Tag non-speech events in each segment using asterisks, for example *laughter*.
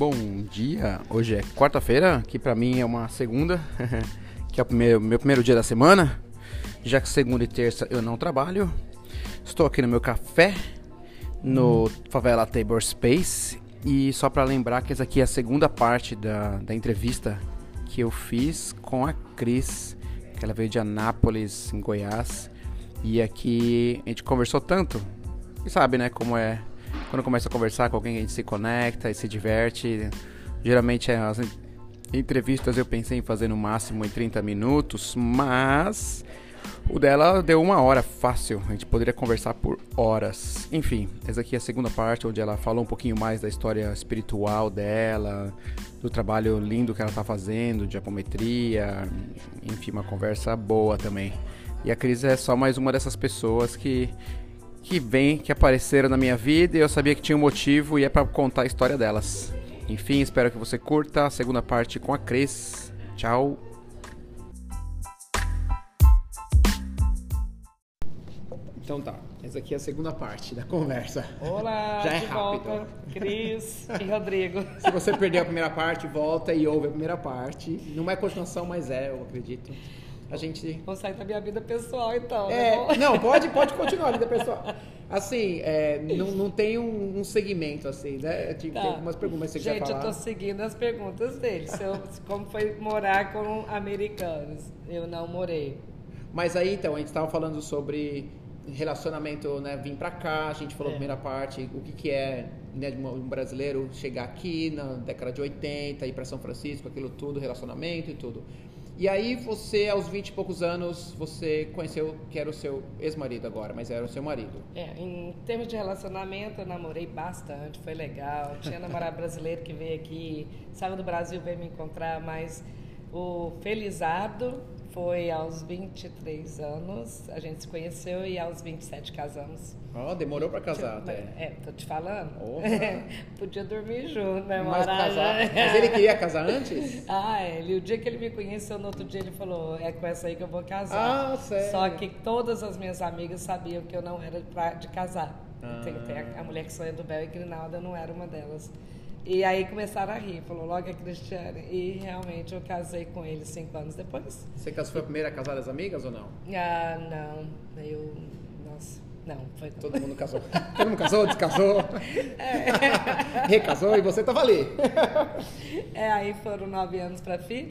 Bom dia, hoje é quarta-feira, que pra mim é uma segunda, *laughs* que é o primeiro, meu primeiro dia da semana, já que segunda e terça eu não trabalho. Estou aqui no meu café, no Favela Tabor Space, e só para lembrar que essa aqui é a segunda parte da, da entrevista que eu fiz com a Cris, que ela veio de Anápolis, em Goiás, e aqui a gente conversou tanto, e sabe, né, como é quando começa a conversar com alguém, a gente se conecta e se diverte. Geralmente as entrevistas eu pensei em fazer no máximo em 30 minutos, mas o dela deu uma hora fácil. A gente poderia conversar por horas. Enfim, essa aqui é a segunda parte, onde ela falou um pouquinho mais da história espiritual dela, do trabalho lindo que ela está fazendo, de apometria. Enfim, uma conversa boa também. E a Cris é só mais uma dessas pessoas que que vem, que apareceram na minha vida e eu sabia que tinha um motivo e é para contar a história delas. Enfim, espero que você curta a segunda parte com a Cris. Tchau. Então tá, essa aqui é a segunda parte da conversa. Olá, *laughs* Já é de rápido. volta, Cris e Rodrigo. *laughs* Se você perdeu a primeira parte, volta e ouve a primeira parte. Não é continuação, mas é, eu acredito. A gente Vou sair da minha vida pessoal, então. É, tá bom? não, pode, pode *laughs* continuar a vida pessoal. Assim, é, não, não tem um, um segmento assim, né? Tipo, Tá. Tem algumas perguntas que você Gente, eu tô seguindo as perguntas dele. Eu- como foi morar com americanos? Eu não morei. Mas aí, então, a gente estava falando sobre relacionamento, né? Vim pra cá, a gente falou É. na primeira parte, o que, que é né, um brasileiro chegar aqui na década de 80, ir pra São Francisco, aquilo tudo, relacionamento e tudo. E aí você, aos 20 e poucos anos, você conheceu que era o seu ex-marido agora, mas era o seu marido. É, em termos de relacionamento, eu namorei bastante, foi legal. Tinha namorado brasileiro que veio aqui, saiu do Brasil, veio me encontrar, mas o felizardo foi aos 23 anos, a gente se conheceu e aos 27 casamos. Ó, demorou pra casar até. É, tô te falando. *laughs* Podia dormir junto, né, Mas, morar casar, mas ele queria casar antes? *laughs* Ah, ele, o dia que ele me conheceu, no outro dia ele falou, é com essa aí que eu vou casar. Ah, sério? Só que todas as minhas amigas sabiam que eu não era pra, de casar. Ah. Tem, tem a, a mulher que sonha do Bel e Grinalda, eu não era uma delas. E aí começaram a rir, falou logo a Cristiane. E realmente eu casei com ele cinco anos depois. Você casou- foi a primeira a casar das amigas ou não? Ah, não, eu. Nossa, não, foi. Todo mundo casou. *laughs* Todo mundo casou, descasou. *laughs* Recasou e você tava ali. É, aí foram nove anos para filho,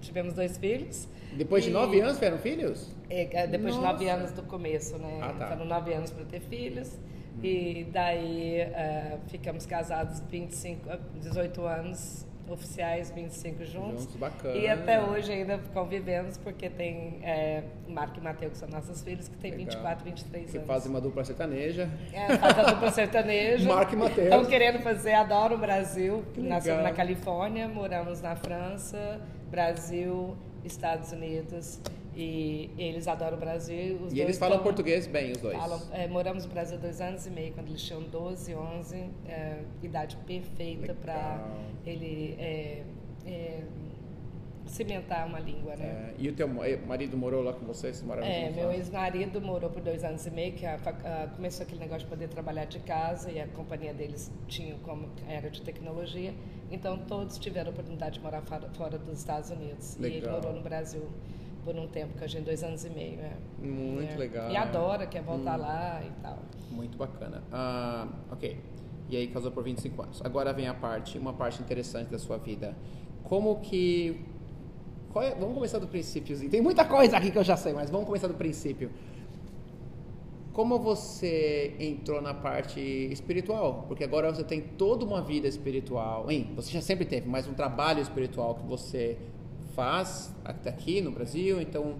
tivemos dois filhos. Depois de E- nove anos tiveram filhos? É, é, depois de nove Nossa. anos do começo, né? Ah, tá. Foram nove anos para ter filhos. E daí eh, ficamos casados 25, eh, 18 anos oficiais, 25 juntos. Juntos, bacana. E até hoje ainda convivemos, porque tem é, Marco e Mateus, que são nossos filhos, que têm Legal. 24, 23 Que anos. fazem uma dupla sertaneja. É, faz a dupla sertaneja. Marco e Mateus. Estão querendo fazer, adoro o Brasil. Que Nascemos na Califórnia, moramos na França, Brasil, Estados Unidos. E eles adoram o Brasil. E eles falam tão- português bem, os dois. Falam, é, moramos no Brasil dois anos e meio, quando eles tinham 12, 11, é, idade perfeita para Legal. ele é, é, cimentar uma língua, né? É, e o teu marido morou lá com vocês? Moraram É, meu ex-marido morou por dois anos e meio, que a a- começou aquele negócio de poder trabalhar de casa e a companhia deles tinha como era de tecnologia, então todos tiveram a oportunidade de morar fora, fora dos Estados Unidos. E ele Legal. morou no Brasil por um tempo, que a gente dois anos e meio. É. Muito É. legal. E adora, quer voltar Hum. lá e tal. Muito bacana. Ah, ok. E aí casou por 25 anos. Agora vem a parte, uma parte interessante da sua vida. Como que... é- vamos começar do princípio. Tem muita coisa aqui que eu já sei, mas vamos começar do princípio. Como você entrou na parte espiritual? Porque agora você tem toda uma vida espiritual. Hein? Você já sempre teve, mas um trabalho espiritual que você faz aqui no Brasil. Então,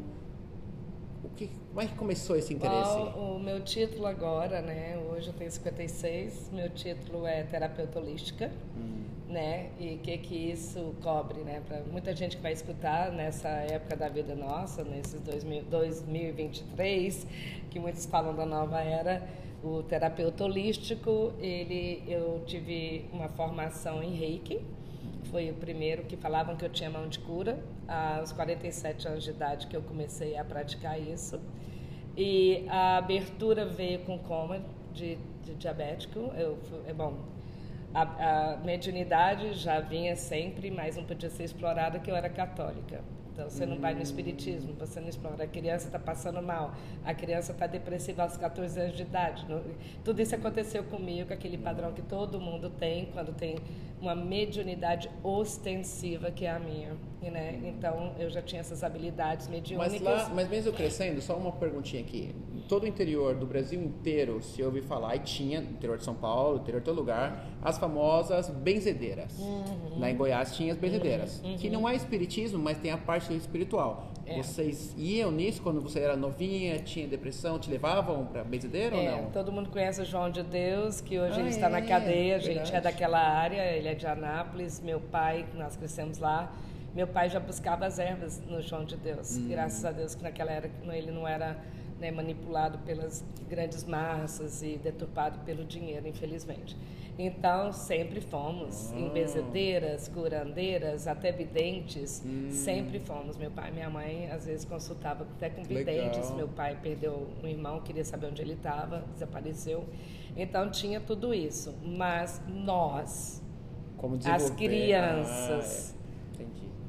o que, como é que começou esse interesse? Qual o meu título agora, né? Hoje eu tenho 56, meu título é terapeuta holística. Hum. né? E o que que isso cobre, né? Para muita gente que vai escutar nessa época da vida nossa, nesses 2000, 2023, que muitos falam da nova era, o terapeuta holístico, ele, eu tive uma formação em Reiki, foi o primeiro que falavam que eu tinha mão de cura, aos 47 anos de idade que eu comecei a praticar isso. E a abertura veio com coma de, de diabético. Eu, é bom, A, a mediunidade já vinha sempre, mas não podia ser explorada, que eu era católica. Então, você não vai no espiritismo, você não explora. A criança está passando mal, a criança está depressiva aos 14 anos de idade. Tudo isso aconteceu comigo, aquele padrão que todo mundo tem quando tem uma mediunidade ostensiva, que é a minha. Né? Então, eu já tinha essas habilidades mediúnicas. Mas, lá, mas mesmo crescendo, só uma perguntinha aqui. Todo o interior do Brasil inteiro se ouve falar, e tinha, no interior de São Paulo, no interior de todo lugar, as famosas benzedeiras. Uhum. Lá em Goiás tinha as benzedeiras, uhum. que não é espiritismo, mas tem a parte espiritual. É. Vocês iam nisso quando você era novinha, tinha depressão, te levavam para benzedeira é, ou não? Todo mundo conhece o João de Deus, que hoje ah, ele está na é, cadeia, a gente verdade. é daquela área, ele é de Anápolis, meu pai, nós crescemos lá. Meu pai já buscava as ervas no João de Deus. Hum. Graças a Deus que naquela era ele não era né, manipulado pelas grandes massas e deturpado pelo dinheiro, infelizmente. Então, sempre fomos em bezedeiras, curandeiras, até videntes, hum. sempre fomos. Meu pai e minha mãe, às vezes, consultavam até com videntes. Legal. Meu pai perdeu um irmão, queria saber onde ele estava, desapareceu. Então, tinha tudo isso. Mas nós, as crianças, ah, é.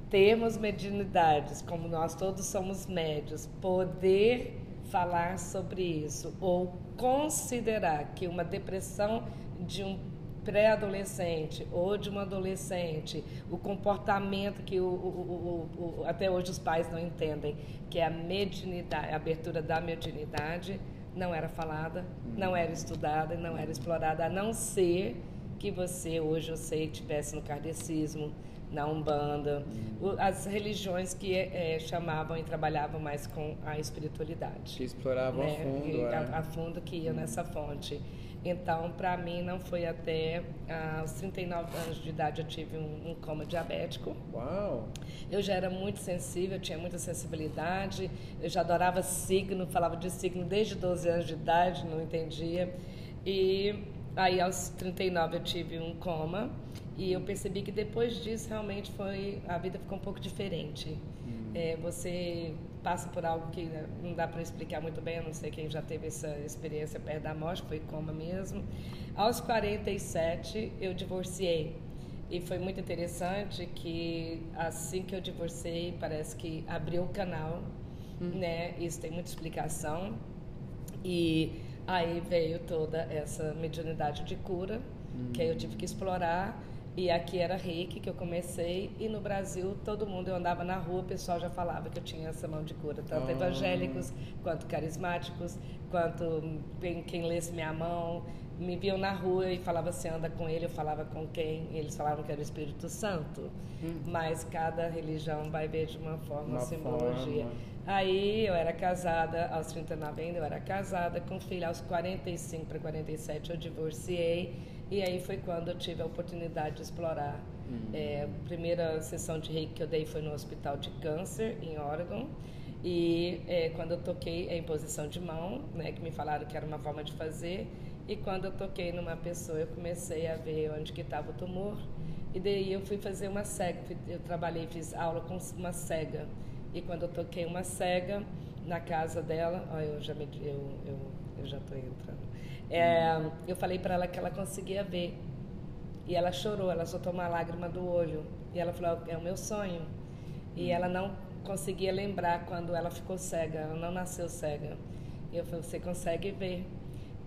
termos mediunidades, como nós todos somos médios, poder falar sobre isso ou considerar que uma depressão de um pré-adolescente ou de um adolescente, o comportamento que o, o, o, até hoje os pais não entendem, que é a mediunidade, a abertura da mediunidade, não era falada, não era estudada, não era explorada, a não ser que você, hoje eu sei, tivesse no kardecismo, na Umbanda, as religiões que é, chamavam e trabalhavam mais com a espiritualidade. Que exploravam né? a fundo. E, é. a, a, fundo que ia hum. nessa fonte. Então, para mim, não foi até aos 39 anos de idade eu tive um, um, coma diabético. Uau! Eu já era muito sensível, tinha muita sensibilidade, eu já adorava signo, falava de signo desde 12 anos de idade, não entendia. E aí, aos 39, eu tive um coma e eu percebi que depois disso, realmente, foi a vida ficou um pouco diferente. Hum. É, você passa por algo que né, não dá para explicar muito bem, eu não sei quem já teve essa experiência perto da morte, foi coma mesmo. Aos 47, eu divorciei. E foi muito interessante que assim que eu divorciei, parece que abriu o canal, hum. né? Isso tem muita explicação. E aí veio toda essa mediunidade de cura, hum. que aí eu tive que explorar e aqui era reiki que eu comecei, e no Brasil todo mundo, eu andava na rua, o pessoal já falava que eu tinha essa mão de cura, tanto oh. evangélicos, quanto carismáticos, quanto quem, quem lesse minha mão, me viam na rua e falava assim, anda com ele, eu falava com quem, e eles falavam que era o Espírito Santo, hum. mas cada religião vai ver de uma forma uma, uma simbologia. Forma. Aí eu era casada, aos 39 ainda eu era casada, com filho aos 45 para 47 eu divorciei, e aí foi quando eu tive a oportunidade de explorar. Uhum. É, a primeira sessão de reiki que eu dei foi no Hospital de Câncer, em Oregon. E é, quando eu toquei a imposição de mão, né, que me falaram que era uma forma de fazer, e quando eu toquei numa pessoa, eu comecei a ver onde que estava o tumor. E daí eu fui fazer uma cega, eu trabalhei, fiz aula com uma cega. E quando eu toquei uma cega na casa dela, ó, eu já me, eu, eu, eu já estou entrando. É, eu falei para ela que ela conseguia ver. E ela chorou, ela soltou uma lágrima do olho. E ela falou: é o meu sonho. E ela não conseguia lembrar quando ela ficou cega, ela não nasceu cega. E eu falei: você consegue ver.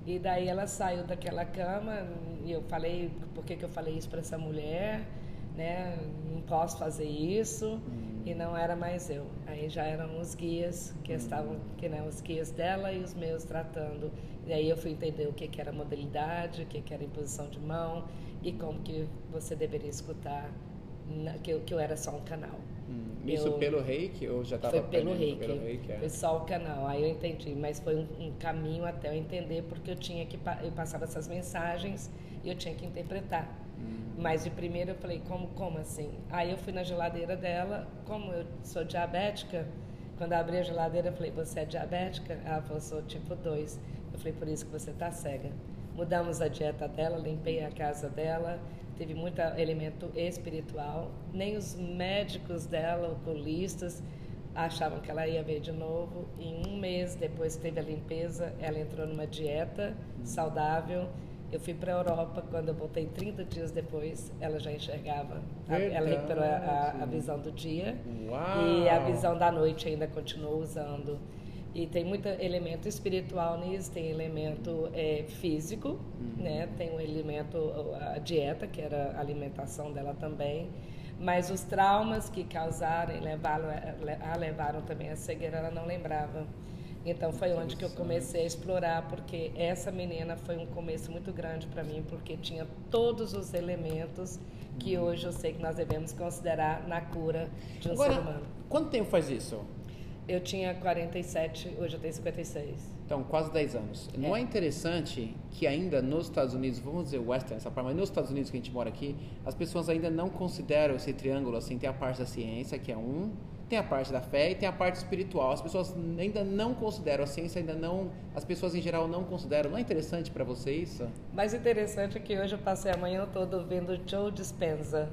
E daí ela saiu daquela cama e eu falei: por que, que eu falei isso para essa mulher? Né? Não posso fazer isso. E não era mais eu. Aí já eram os guias que estavam, que né, os guias dela e os meus tratando. E aí eu fui entender o que, que era modalidade, o que, que era imposição de mão e como que você deveria escutar, que, eu, que eu era só um canal. Hum, isso eu, pelo reiki ou já estava pelo reiki, pelo reiki é. foi só o canal, aí eu entendi, mas foi um, um, caminho até eu entender porque eu tinha que, eu passava essas mensagens e eu tinha que interpretar. Mas de primeiro eu falei, como, como assim? Aí eu fui na geladeira dela, como eu sou diabética, quando eu abri a geladeira, eu falei, você é diabética? Ela falou, sou tipo 2. Eu falei, por isso que você está cega. Mudamos a dieta dela, limpei a casa dela, teve muito elemento espiritual. Nem os médicos dela, oculistas, achavam que ela ia ver de novo. Em um mês depois que teve a limpeza, ela entrou numa dieta saudável. Eu fui para a Europa, quando eu voltei 30 dias depois, ela já enxergava. Ela recuperou a, a, visão do dia. Uau. E a visão da noite ainda continuou usando. E tem muito elemento espiritual nisso, tem elemento é, físico, uhum. né? tem um elemento, a dieta, que era a alimentação dela também. Mas os traumas que causaram e levaram, a levaram também a cegueira, ela não lembrava. Então foi onde que eu comecei a explorar, porque essa menina foi um começo muito grande para mim, porque tinha todos os elementos que uhum. hoje eu sei que nós devemos considerar na cura de um Agora, ser humano. Quanto tempo faz isso? Eu tinha 47, hoje eu tenho 56. Então, quase 10 anos. É. Não é interessante que ainda nos Estados Unidos, vamos dizer Western, essa parte, mas nos Estados Unidos que a gente mora aqui, as pessoas ainda não consideram esse triângulo assim, tem a parte da ciência, que é um, tem a parte da fé e tem a parte espiritual. As pessoas ainda não consideram, a ciência ainda não, as pessoas em geral não consideram. Não é interessante para você isso? Mais interessante é que hoje eu passei a manhã toda vendo Joe Dispenza.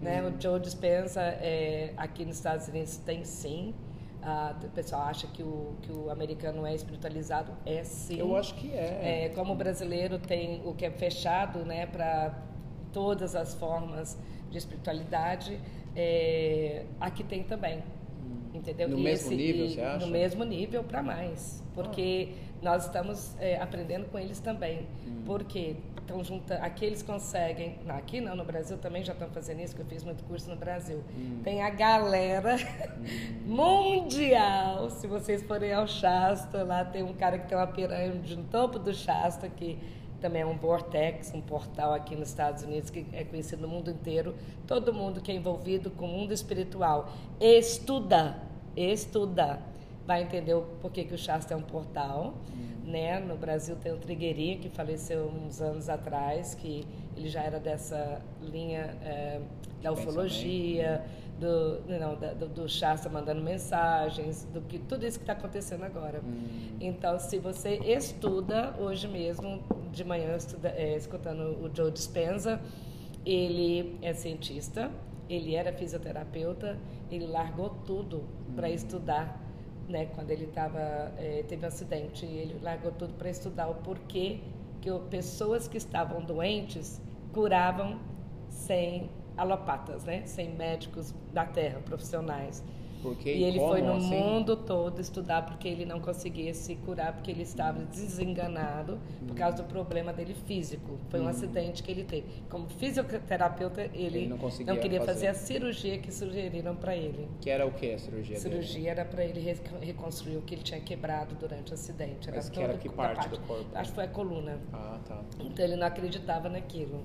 Né? Hum. O Joe Dispenza, é, aqui nos Estados Unidos tem sim, ah, o pessoal acha que o, que o americano é espiritualizado. É sim. Eu acho que é. é como o brasileiro tem o que é fechado né, para todas as formas de espiritualidade, é, aqui tem também. Hum. Entendeu? No e mesmo esse, nível, você acha? No mesmo nível para mais. Porque ah. nós estamos é, aprendendo com eles também. Hum. Porque estão juntando, aqui eles conseguem, não, aqui não, no Brasil também já estão fazendo isso, que eu fiz muito curso no Brasil. Hum. Tem a galera hum. *laughs* mundial, se vocês forem ao Shasta, lá tem um cara que tem uma pirâmide no topo do Shasta, que também é um vortex, um portal aqui nos Estados Unidos que é conhecido no mundo inteiro. Todo mundo que é envolvido com o mundo espiritual estuda, estuda, vai entender o porquê que o Shasta é um portal. Hum né? No Brasil tem o Trigueirinho, que faleceu uns anos atrás, que ele já era dessa linha é, da ufologia, do, não, do, do Shasta mandando mensagens, do que tudo isso que está acontecendo agora. Hum. Então, se você estuda, hoje mesmo, de manhã, estuda, é, escutando o Joe Dispenza, ele é cientista, ele era fisioterapeuta, ele largou tudo hum. para estudar né, quando ele tava, é, teve um acidente, ele largou tudo para estudar o porquê que pessoas que estavam doentes curavam sem alopatas, né, sem médicos da terra, profissionais. Porque, e ele como, foi no assim? mundo todo estudar porque ele não conseguia se curar, porque ele estava desenganado por causa do problema dele físico. Foi um hum. acidente que ele teve. Como fisioterapeuta, ele, ele não, não, queria fazer. fazer. a cirurgia que sugeriram para ele. Que era o que a cirurgia? A cirurgia dele? era para ele reconstruir o que ele tinha quebrado durante o acidente. Era Mas que era que parte, parte do corpo? Acho que foi a coluna. Ah, tá. Então ele não acreditava naquilo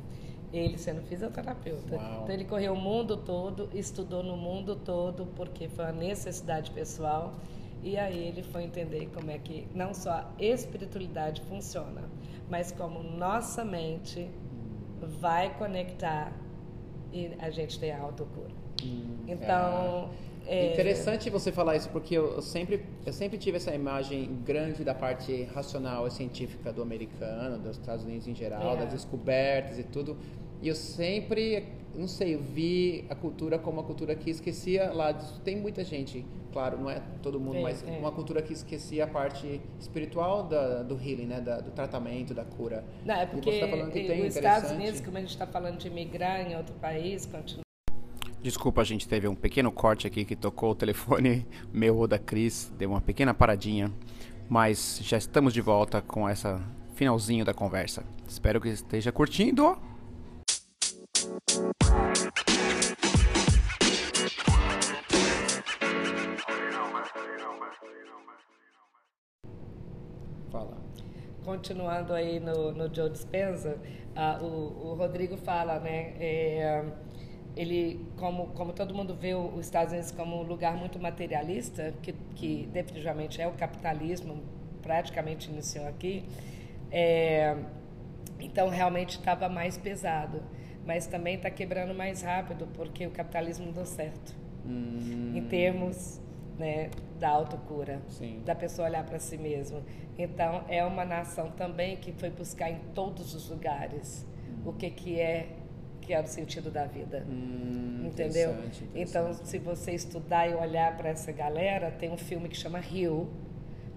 ele sendo fisioterapeuta. Uau. Então ele correu o mundo todo, estudou no mundo todo, porque foi uma necessidade pessoal. E aí ele foi entender como é que não só a espiritualidade funciona, mas como nossa mente vai conectar e a gente tem a autocura. Hum, então, é... Interessante você falar isso porque eu, sempre eu sempre tive essa imagem grande da parte racional e científica do americano, dos Estados Unidos em geral, é. das descobertas e tudo. E eu sempre, não sei, eu vi a cultura como uma cultura que esquecia lá. Tem muita gente, claro, não é todo mundo, é, mas é. uma cultura que esquecia a parte espiritual da, do healing, né, da, do tratamento, da cura. Não, é porque e você tá falando que tem, os Estados Unidos, como a gente está falando de migrar em outro país, continua Desculpa, a gente teve um pequeno corte aqui que tocou o telefone *laughs* meu ou da Cris, deu uma pequena paradinha, mas já estamos de volta com essa finalzinho da conversa. Espero que esteja curtindo. Fala. Continuando aí no, no Joe Dispenza, uh, o, o, Rodrigo fala, né? É, ele, como, como todo mundo vê os Estados Unidos como um lugar muito materialista, que, que definitivamente é o capitalismo, praticamente iniciou aqui, é, então realmente estava mais pesado mas também está quebrando mais rápido porque o capitalismo não deu certo hum. em termos né, da autocura, Sim. da pessoa olhar para si mesmo. Então é uma nação também que foi buscar em todos os lugares hum. o que que é que é o sentido da vida, hum, entendeu? Interessante, interessante. Então se você estudar e olhar para essa galera, tem um filme que chama Rio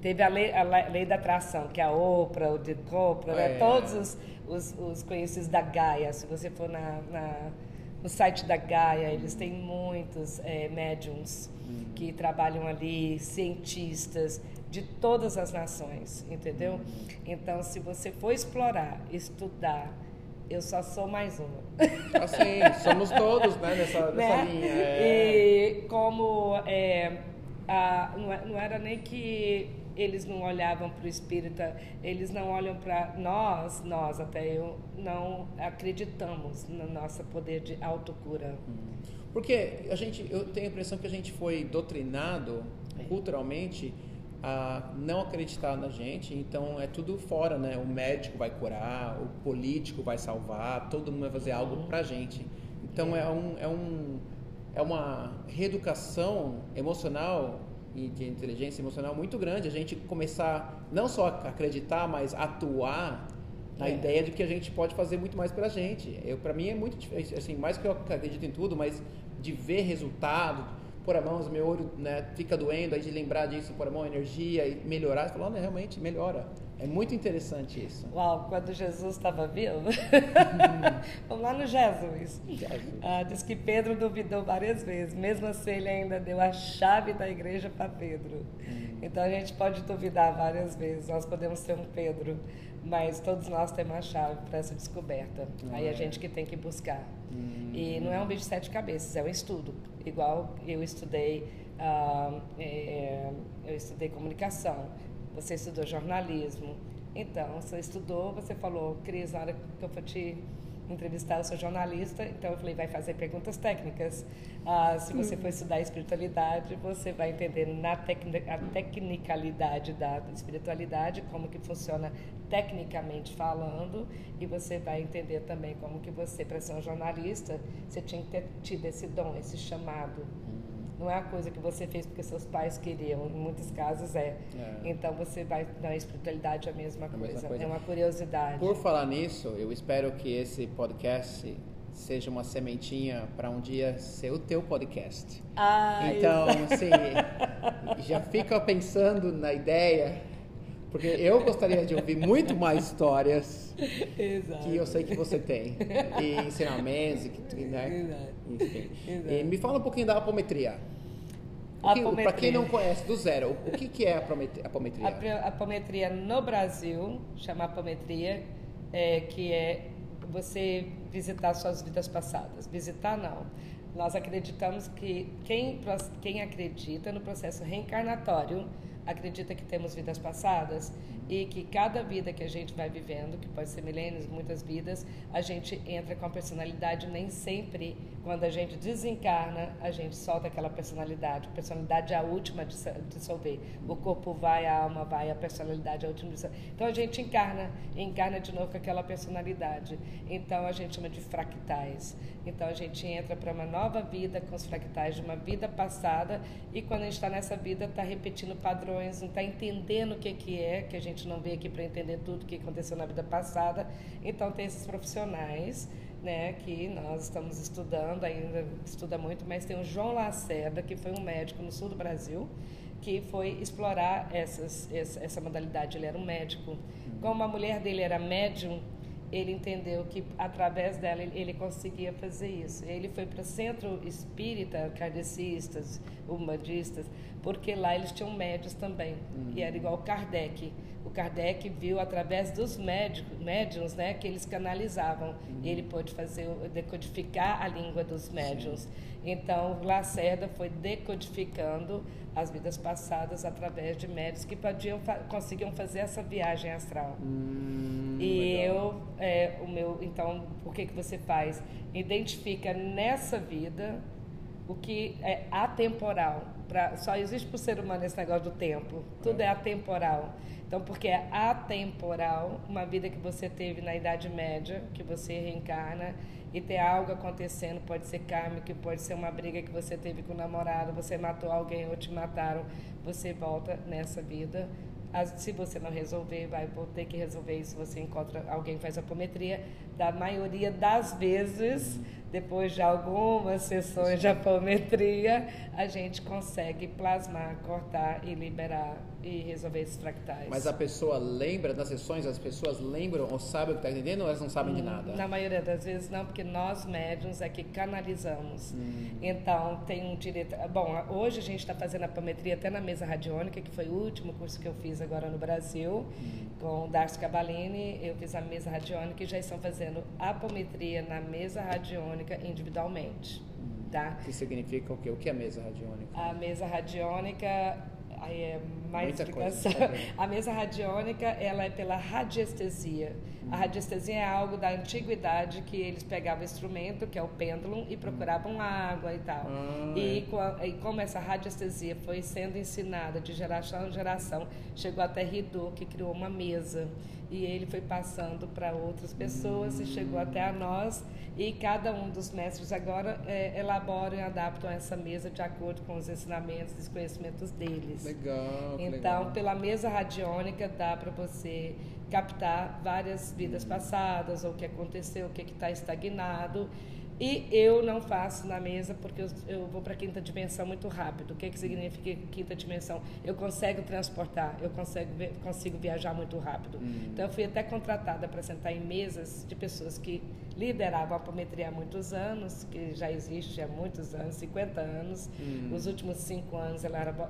Teve a lei, a lei da atração, que é a Oprah, o de Oprah, né? É. todos os, os, os conhecidos da Gaia. Se você for na, na no site da Gaia, eles têm muitos é, médiums que trabalham ali, cientistas de todas as nações, entendeu? Então, se você for explorar, estudar, eu só sou mais uma. Assim, *laughs* somos todos, né, nessa, nessa né? linha. é. E como é, a, não, é- não era nem que eles não olhavam para o espírita, eles não olham para nós, nós até eu, não acreditamos no nosso poder de autocura. Porque a gente, eu tenho a impressão que a gente foi doutrinado É. culturalmente a não acreditar na gente, então é tudo fora, né? O médico vai curar, o político vai salvar, todo mundo vai fazer algo pra gente. Então é um, é um é uma reeducação emocional e de inteligência emocional muito grande a gente começar não só a acreditar, mas atuar na É. ideia de que a gente pode fazer muito mais pela gente. Eu para mim é muito difícil, assim, mais que eu acredito em tudo, mas de ver resultado, pôr a mão, meu olho né, fica doendo, aí de lembrar disso, pôr a mão, energia e melhorar, você fala, "Olha, realmente melhora. É muito interessante isso. Uau, quando Jesus estava vivo. *laughs* Vamos lá no Jesus. Ah, diz que Pedro duvidou várias vezes, mesmo assim ele ainda deu a chave da igreja para Pedro. Então a gente pode duvidar várias vezes, nós podemos ser um Pedro, mas todos nós temos a chave para essa descoberta. Aí a gente que tem que buscar. E não é um bicho de sete cabeças, é um estudo. Igual eu estudei, ah, é, eu estudei comunicação, você estudou jornalismo. Então, você estudou, você falou, Cris, na hora que eu for te entrevistar, eu sou jornalista, então eu falei, vai fazer perguntas técnicas. Ah, se você for estudar espiritualidade, você vai entender na tecni- a tecnicalidade da espiritualidade, como que funciona tecnicamente falando, e você vai entender também como que você, para ser um jornalista, você tinha que ter tido esse dom, esse chamado. Não é a coisa que você fez porque seus pais queriam, em muitos casos é. É. Então você vai na espiritualidade a mesma, A coisa. mesma coisa. É uma curiosidade. Por falar nisso, eu espero que esse podcast seja uma sementinha para um dia ser o teu podcast. Ah, Então, *laughs* assim, já fica pensando na ideia, porque eu gostaria de ouvir muito mais histórias Exato. que eu sei que você tem, e ensinamentos, e né? Exato. Enfim. Exato. E me fala um pouquinho da apometria. Para quem não conhece, do zero, o que, que é a apometria? A, apometria no Brasil, chama apometria, é, que é você visitar suas vidas passadas. Visitar, não. Nós acreditamos que quem, quem acredita no processo reencarnatório acredita que temos vidas passadas e que cada vida que a gente vai vivendo, que pode ser milênios, muitas vidas, a gente entra com a personalidade. Nem sempre, quando a gente desencarna, a gente solta aquela personalidade. A personalidade é a última a dissolver. O corpo vai, a alma vai, a personalidade é a última a dissolver. Então a gente encarna, encarna de novo com aquela personalidade. Então a gente chama de fractais. Então a gente entra para uma nova vida com os fractais de uma vida passada e quando a gente está nessa vida está repetindo padrões, não está entendendo o que, que é, que a gente não veio aqui para entender tudo que aconteceu na vida passada. Então tem esses profissionais né, que nós estamos estudando, ainda estuda muito, mas tem o João Lacerda, que foi um médico no sul do Brasil, que foi explorar essas, essa, essa modalidade. Ele era um médico. Como a mulher dele era médium, ele entendeu que através dela ele, conseguia fazer isso. Ele foi para o centro espírita, kardecistas, umbandistas, porque lá eles tinham médios também. E era igual o Kardec. O Kardec viu através dos médicos, médiums, né, que eles canalizavam. E ele pôde fazer decodificar a língua dos médiums. Então, Lacerda foi decodificando as vidas passadas através de médios que podiam conseguiam fazer essa viagem astral. Hum, E legal. eu, é, o meu, então, o que que você faz? Identifica nessa vida o que é atemporal. Pra, só existe para o ser humano esse negócio do tempo. Tudo é atemporal. Então, porque é atemporal, uma vida que você teve na Idade Média, que você reencarna e tem algo acontecendo, pode ser kármico, pode ser uma briga que você teve com o namorado, você matou alguém ou te mataram, você volta nessa vida as- se você não resolver, vai ter que resolver isso. Você encontra alguém que faz apometria. Da maioria das vezes, depois de algumas sessões de apometria, a gente consegue plasmar, cortar e liberar e resolver esses fractais. Mas a pessoa lembra das sessões, as pessoas lembram ou sabem o que está entendendo ou elas não sabem de nada? Na maioria das vezes não, porque nós médiums é que canalizamos. Hum. Então tem um direito. Bom, hoje a gente está fazendo apometria até na mesa radiônica, que foi o último curso que eu fiz agora no Brasil, hum. com o Darcy Cavalini. Eu fiz a mesa radiônica e já estão fazendo apometria na mesa radiônica individualmente. Hum. Tá? O que significa o quê? O que é a mesa radiônica? A mesa radiônica aí é mais Muita explicação. Coisa, *laughs* a mesa radiônica, ela é pela radiestesia. A radiestesia é algo da antiguidade que eles pegavam o instrumento, que é o pêndulo, e procuravam água e tal. Ah, e, é. e, como essa radiestesia foi sendo ensinada de geração em geração, chegou até Ridô, que criou uma mesa. E ele foi passando para outras pessoas e chegou até a nós. E cada um dos mestres agora é, elaboram e adaptam essa mesa de acordo com os ensinamentos e os conhecimentos deles. Legal. Então, legal. pela mesa radiônica dá para você captar várias vidas passadas, ou o que aconteceu, o que está estagnado. E eu não faço na mesa porque eu, eu vou para a quinta dimensão muito rápido. O que, que significa quinta dimensão? Eu consigo transportar, eu consigo, consigo viajar muito rápido. Hum. Então, eu fui até contratada para sentar em mesas de pessoas que lideravam a apometria há muitos anos, que já existe há muitos anos, 50 anos. Hum. Os últimos cinco anos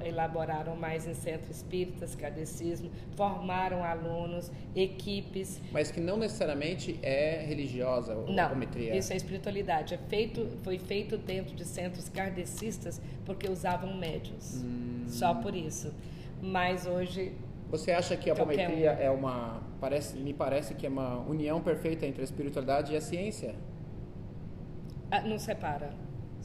elaboraram mais em centros espíritas, cadecismo, formaram alunos, equipes. Mas que não necessariamente é religiosa a apometria. Isso é espiritualidade. É feito, foi feito dentro de centros kardecistas porque usavam médios. Hum. Só por isso. Mas hoje você acha que a apometria um. é uma. Parece, me parece que é uma união perfeita entre a espiritualidade e a ciência? Ah, não separa.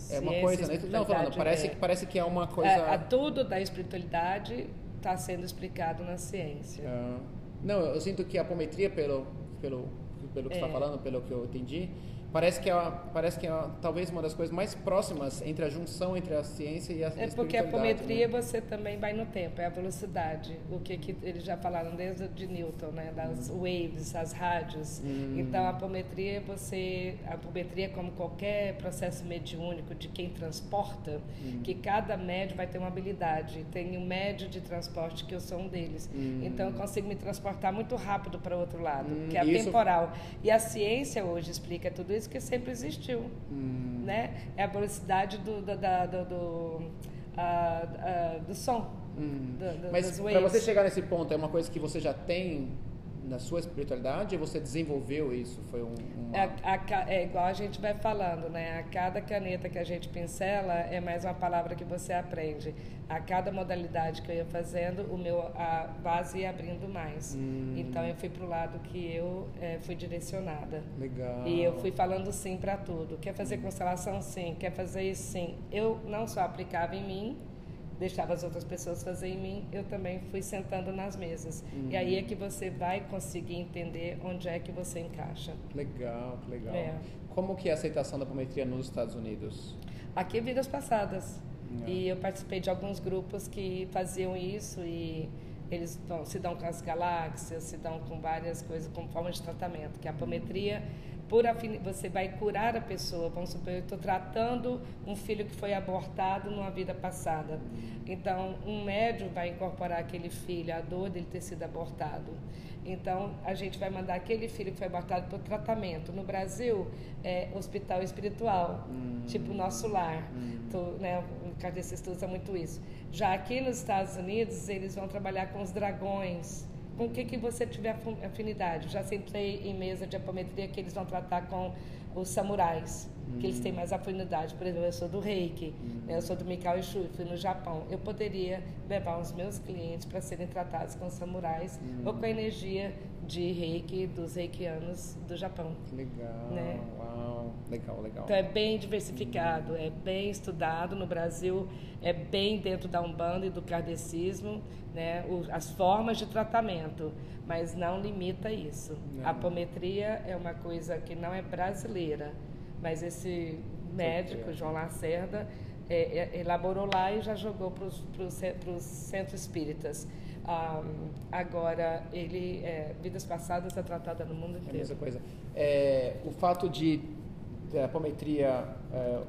É uma coisa, né? Não, falando, parece, é, parece que é uma coisa. É, tudo da espiritualidade está sendo explicado na ciência. Ah. Não, eu sinto que a apometria, pelo, pelo, pelo que está é. falando, pelo que eu entendi, parece que é, parece que é talvez uma das coisas mais próximas entre a junção entre a ciência e a É porque a apometria né? você também vai no tempo, é a velocidade. O que, que eles já falaram desde de Newton, né? Das hum. waves, as rádios. Hum. Então a apometria você, a apometria como qualquer processo mediúnico de quem transporta, hum. que cada médio vai ter uma habilidade. Tem um médio de transporte que eu sou um deles. Hum. Então eu consigo me transportar muito rápido para outro lado, que é a Isso... temporal. E a ciência hoje explica tudo isso que sempre existiu. Hum. Né? É a velocidade do, do, do, do, do som. Hum. Do, Mas para você chegar nesse ponto, é uma coisa que você já tem na sua espiritualidade ou você desenvolveu isso? Foi um, uma... é, a, é, igual a gente vai falando, né? A cada caneta que a gente pincela é mais uma palavra que você aprende. A cada modalidade que eu ia fazendo, o meu a base ia abrindo mais. Hum. Então eu fui para o lado que eu é, fui direcionada. Legal. E eu fui falando sim para tudo. Quer fazer constelação? Sim. Quer fazer isso? Sim. Eu não só aplicava em mim, deixava as outras pessoas fazer em mim, eu também fui sentando nas mesas. Uhum. E aí é que você vai conseguir entender onde é que você encaixa. Legal, legal. É. Como que é a aceitação da apometria nos Estados Unidos? Aqui vidas passadas. É. E eu participei de alguns grupos que faziam isso e eles se dão com as galáxias, se dão com várias coisas como forma de tratamento, que a apometria por afin... você vai curar a pessoa. Vamos supor, eu estou tratando um filho que foi abortado numa vida passada. Então, um médium vai incorporar aquele filho, a dor dele ter sido abortado. Então, a gente vai mandar aquele filho que foi abortado para o tratamento. No Brasil, é hospital espiritual, hum. tipo nosso lar. Hum. Tô, né, o kardecista usa muito isso. Já aqui nos Estados Unidos, eles vão trabalhar com os dragões com o que, que você tiver afinidade. Já sentei em mesa de apometria que eles vão tratar com os samurais, hum. que eles têm hum. mais afinidade. Por exemplo, eu sou do Reiki, hum. né? eu sou do Mikao Ishui, fui no Japão. Eu poderia levar os meus clientes para serem tratados com samurais hum. ou com a energia de Reiki dos reikianos do Japão. Legal, né? uau, legal, legal. Então é bem diversificado, é bem estudado no Brasil, é bem dentro da Umbanda e do kardecismo, né? O, as formas de tratamento, mas não limita isso. Não. A apometria é uma coisa que não é brasileira, mas esse médico, João Lacerda, é, é, elaborou lá e já jogou para os centros espíritas. Um, agora, ele, é, vidas passadas é tratada no mundo inteiro. É a mesma coisa. É, o fato de a apometria é,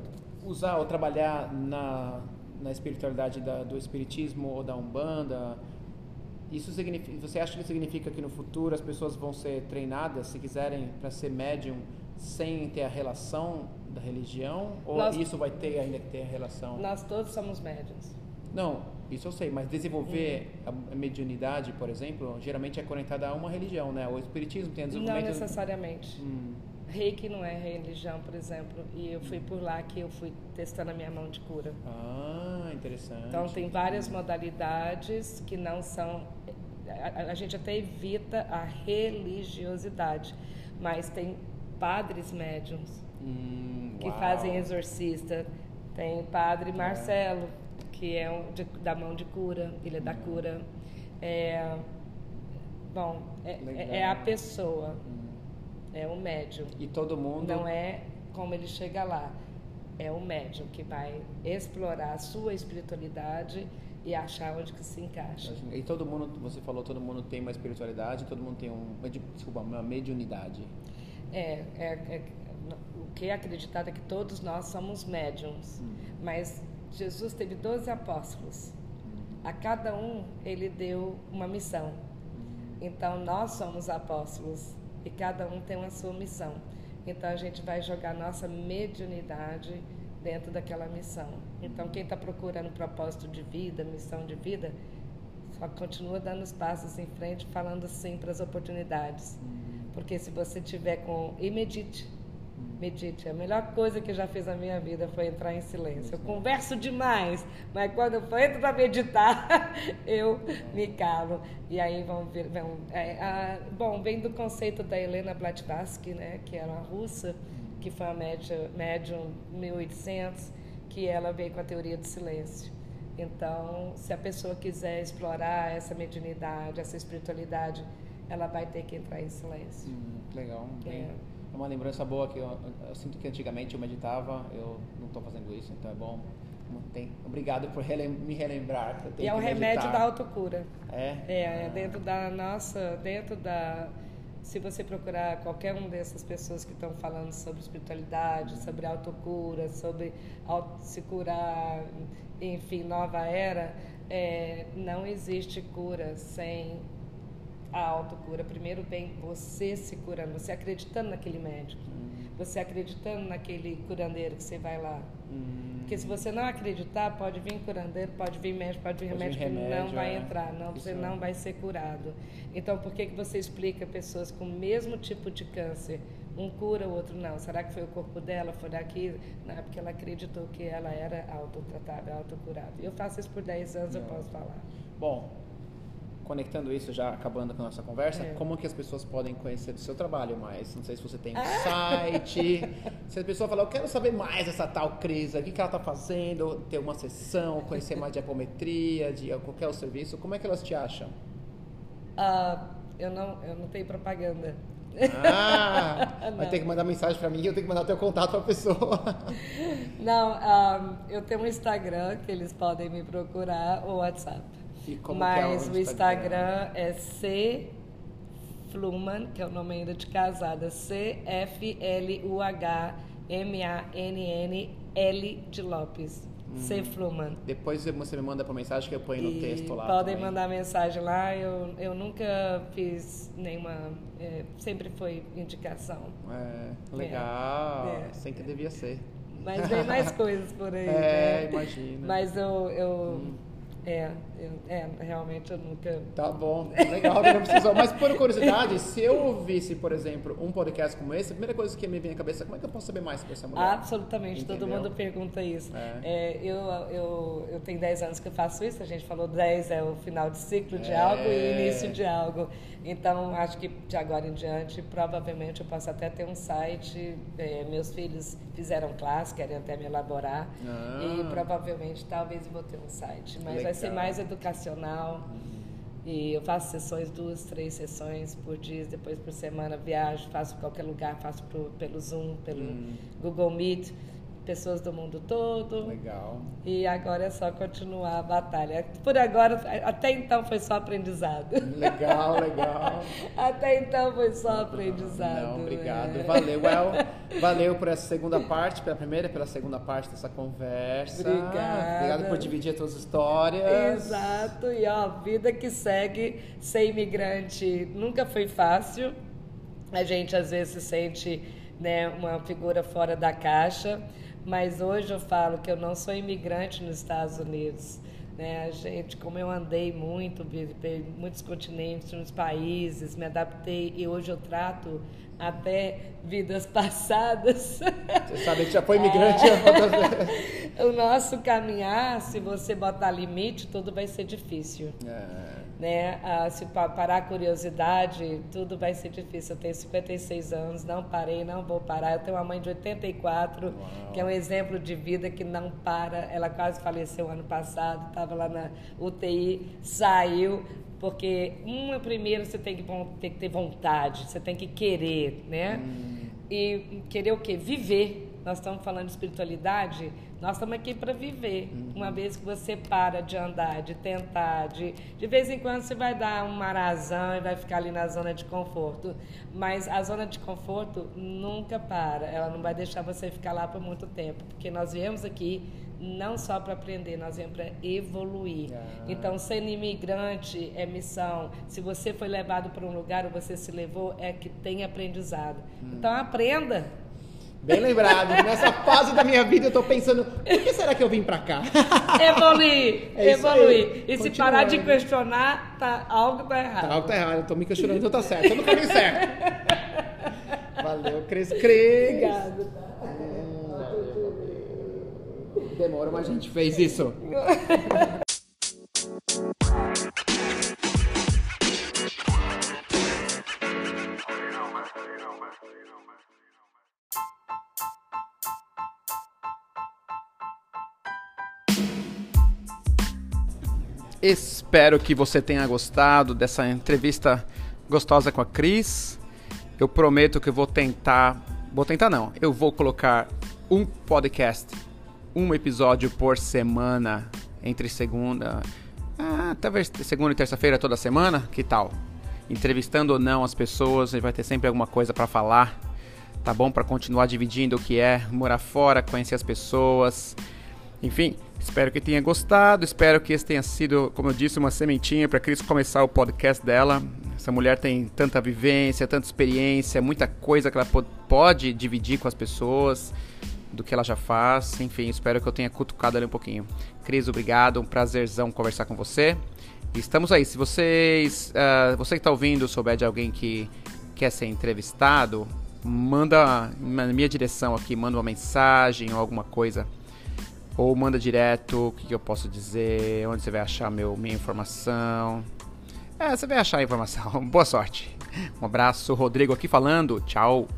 usar ou trabalhar na, na espiritualidade da, do espiritismo ou da umbanda, isso significa, você acha que significa que no futuro as pessoas vão ser treinadas, se quiserem, para ser médium sem ter a relação da religião? Ou Nós- isso vai ter ainda que ter a relação? Nós todos somos médiums. Não, isso eu sei, mas desenvolver a a mediunidade, por exemplo, geralmente é conectada a uma religião, né? O espiritismo tem Não desenvolvimento... necessariamente. Hum, Reiki não é religião, por exemplo, e eu fui por lá que eu fui testando a minha mão de cura. ah, interessante. Então tem várias modalidades que não são. A, a- gente até evita a religiosidade, mas tem padres médiums Hum, que uau. fazem exorcista. Tem padre Marcelo, que é um de- da mão de cura, ele é da cura. É, bom, é, Legal. é a pessoa, Hum. É o médium. E todo mundo... Não é como ele chega lá. É o médium que vai explorar a sua espiritualidade e achar onde que se encaixa. E todo mundo, você falou, todo mundo tem uma espiritualidade, todo mundo tem um, desculpa, uma mediunidade. É, é, é- o que é acreditado é que todos nós somos médiums. Mas Jesus teve 12 apóstolos. A cada um ele deu uma missão. Então nós somos apóstolos e cada um tem uma sua missão. Então a gente vai jogar nossa mediunidade dentro daquela missão. Então quem está procurando propósito de vida, missão de vida, só continua dando os passos em frente, falando sim para as oportunidades. Porque se você tiver com e medite, medite. A melhor coisa que já fiz na minha vida foi entrar em silêncio. Eu converso demais, mas quando eu entro para meditar, *laughs* eu me calo. E aí vão ver. Vão, é, a- bom, vem do conceito da Helena Blavatsky, né, que era uma russa, que foi uma médium, médium 1800, que ela veio com a teoria do silêncio. Então, se a pessoa quiser explorar essa mediunidade, essa espiritualidade, ela vai ter que entrar em silêncio. Hum, legal. Bem, É. é uma lembrança boa que eu, eu sinto que antigamente eu meditava, eu não estou fazendo isso, então é bom. Tem- obrigado por relem- me relembrar. que eu E tenho é o remédio meditar. da autocura. É? É, é dentro da nossa, dentro da. Se você procurar qualquer uma dessas pessoas que estão falando sobre espiritualidade, sobre autocura, sobre auto, se curar, enfim, nova era, é, não existe cura sem a autocura. Primeiro vem você se curando, você acreditando naquele médico, você acreditando naquele curandeiro que você vai lá. Hum, Porque se você não acreditar, pode vir curandeiro, pode vir médico, pode vir Pode vir remédio que não remédio, vai é. entrar, não, você é. não vai ser curado. Então, por que, que você explica pessoas com o mesmo tipo de câncer? Um cura, o outro não. Será que foi o corpo dela? Foi daqui? Não, é porque ela acreditou que ela era autotratável, autocurável. Eu faço isso por 10 anos, eu Não. posso falar. Bom, conectando isso, já acabando com a nossa conversa, É. como que as pessoas podem conhecer do seu trabalho mais? Não sei se você tem um Ah! site, *laughs* se a pessoa falar, eu quero saber mais dessa tal Cris, o que, que ela está fazendo, ter uma sessão, conhecer mais de apometria, de qualquer outro serviço, como é que elas te acham? Ah, eu, não, eu não tenho propaganda. Ah, *laughs* vai ter que mandar mensagem para mim e eu tenho que mandar o teu contato para a pessoa. *laughs* Não, ah, eu tenho um Instagram que eles podem me procurar ou WhatsApp. É Mas o o Instagram? Instagram é C Fluman, que é o nome ainda de casada, C F L U H M A N N L de Lopes. C Fluman. Depois você me manda por mensagem que eu ponho no E texto lá podem também. mandar mensagem lá. Eu, eu nunca fiz nenhuma. é, sempre foi indicação. É, legal, É. assim que devia ser. Mas tem mais *laughs* coisas por aí. É, né? imagino. Mas eu. eu é, é, realmente eu nunca. Tá bom, legal, não precisou. Mas por curiosidade, *laughs* se eu ouvisse, por exemplo, um podcast como esse, a primeira coisa que me vem à cabeça é como é que eu posso saber mais sobre essa mulher? Absolutamente, todo Entendeu? mundo pergunta isso. É. É, eu, eu, eu tenho 10 anos que eu faço isso, a gente falou 10 é o final de ciclo de É. algo e o início de algo. Então, acho que de agora em diante, provavelmente eu posso até ter um site. é, meus filhos fizeram classe, querem até me elaborar. Ah. E provavelmente, talvez eu vou ter um site. Mas vai ser mais educacional. E eu faço sessões, duas, três sessões por dia, depois por semana viajo, faço qualquer lugar, faço pro- pelo Zoom, pelo Hum. Google Meet. Pessoas do mundo todo. Legal. E agora é só continuar a batalha. Por agora, até então foi só aprendizado. Legal, legal. *laughs* até então foi só aprendizado. Não, obrigado. É. Valeu, El. *laughs* Valeu por essa segunda parte, pela primeira e pela segunda parte dessa conversa. Obrigada. Obrigado por dividir as suas histórias. Exato. E ó, vida que segue, ser imigrante nunca foi fácil. A gente às vezes se sente né, uma figura fora da caixa, mas hoje eu falo que eu não sou imigrante nos Estados Unidos. Né? A gente, como eu andei muito, visitei muitos continentes, muitos países, me adaptei e hoje eu trato até vidas *laughs* passadas. Você sabe que já foi imigrante é. *laughs* O nosso caminhar, se você botar limite, tudo vai ser difícil. É. Né? Ah, se parar a curiosidade, tudo vai ser difícil. Eu tenho 56 anos, não parei, não vou parar. Eu tenho uma mãe de 84, Uau. que é um exemplo de vida que não para. Ela quase faleceu ano passado, estava lá na UTI, saiu, porque uma primeiro você tem que, tem que ter vontade, você tem que querer, né? Hum. E querer o quê? Viver. Nós estamos falando de espiritualidade, nós estamos aqui para viver. Uhum. Uma vez que você para de andar, de tentar, de, de vez em quando você vai dar um marazão e vai ficar ali na zona de conforto. Mas a zona de conforto nunca para, ela não vai deixar você ficar lá por muito tempo, porque nós viemos aqui não só para aprender, nós viemos para evoluir. Ah. Então, sendo imigrante é missão. Se você foi levado para um lugar ou você se levou, é que tem aprendizado. Hum. Então, aprenda. Bem lembrado. Nessa fase da minha vida eu estou pensando, por que será que eu vim para cá? *laughs* Evoluir, é evoluir. E se parar de questionar, tá, algo está errado. Tá, algo está errado. Estou me questionando, então tá certo. Estou no caminho certo. *laughs* Valeu, Cris Cris. Obrigado. Tá? Demora, mas a gente fez isso. *laughs* Espero que você tenha gostado dessa entrevista gostosa com a Cris. Eu prometo que eu vou tentar. Vou tentar não. Eu vou colocar um podcast, um episódio por semana entre segunda. Ah, talvez segunda e terça-feira toda semana. Que tal? Entrevistando ou não as pessoas, vai ter sempre alguma coisa para falar. Tá bom? Para continuar dividindo o que é morar fora, conhecer as pessoas. Enfim, Espero que tenha gostado, espero que esse tenha sido, como eu disse, uma sementinha para Cris começar o podcast dela. Essa mulher tem tanta vivência, tanta experiência, muita coisa que ela pode dividir com as pessoas do que ela já faz. Enfim, espero que eu tenha cutucado ali um pouquinho. Cris, obrigado, um prazerzão conversar com você. Estamos aí. Se vocês, uh, você que está ouvindo, souber de alguém que quer ser entrevistado, manda na minha direção aqui, manda uma mensagem ou alguma coisa ou manda direto, o que, que, eu posso dizer, onde você vai achar meu, minha informação. É, você vai achar a informação. *laughs* Boa sorte. Um abraço, Rodrigo aqui falando. Tchau.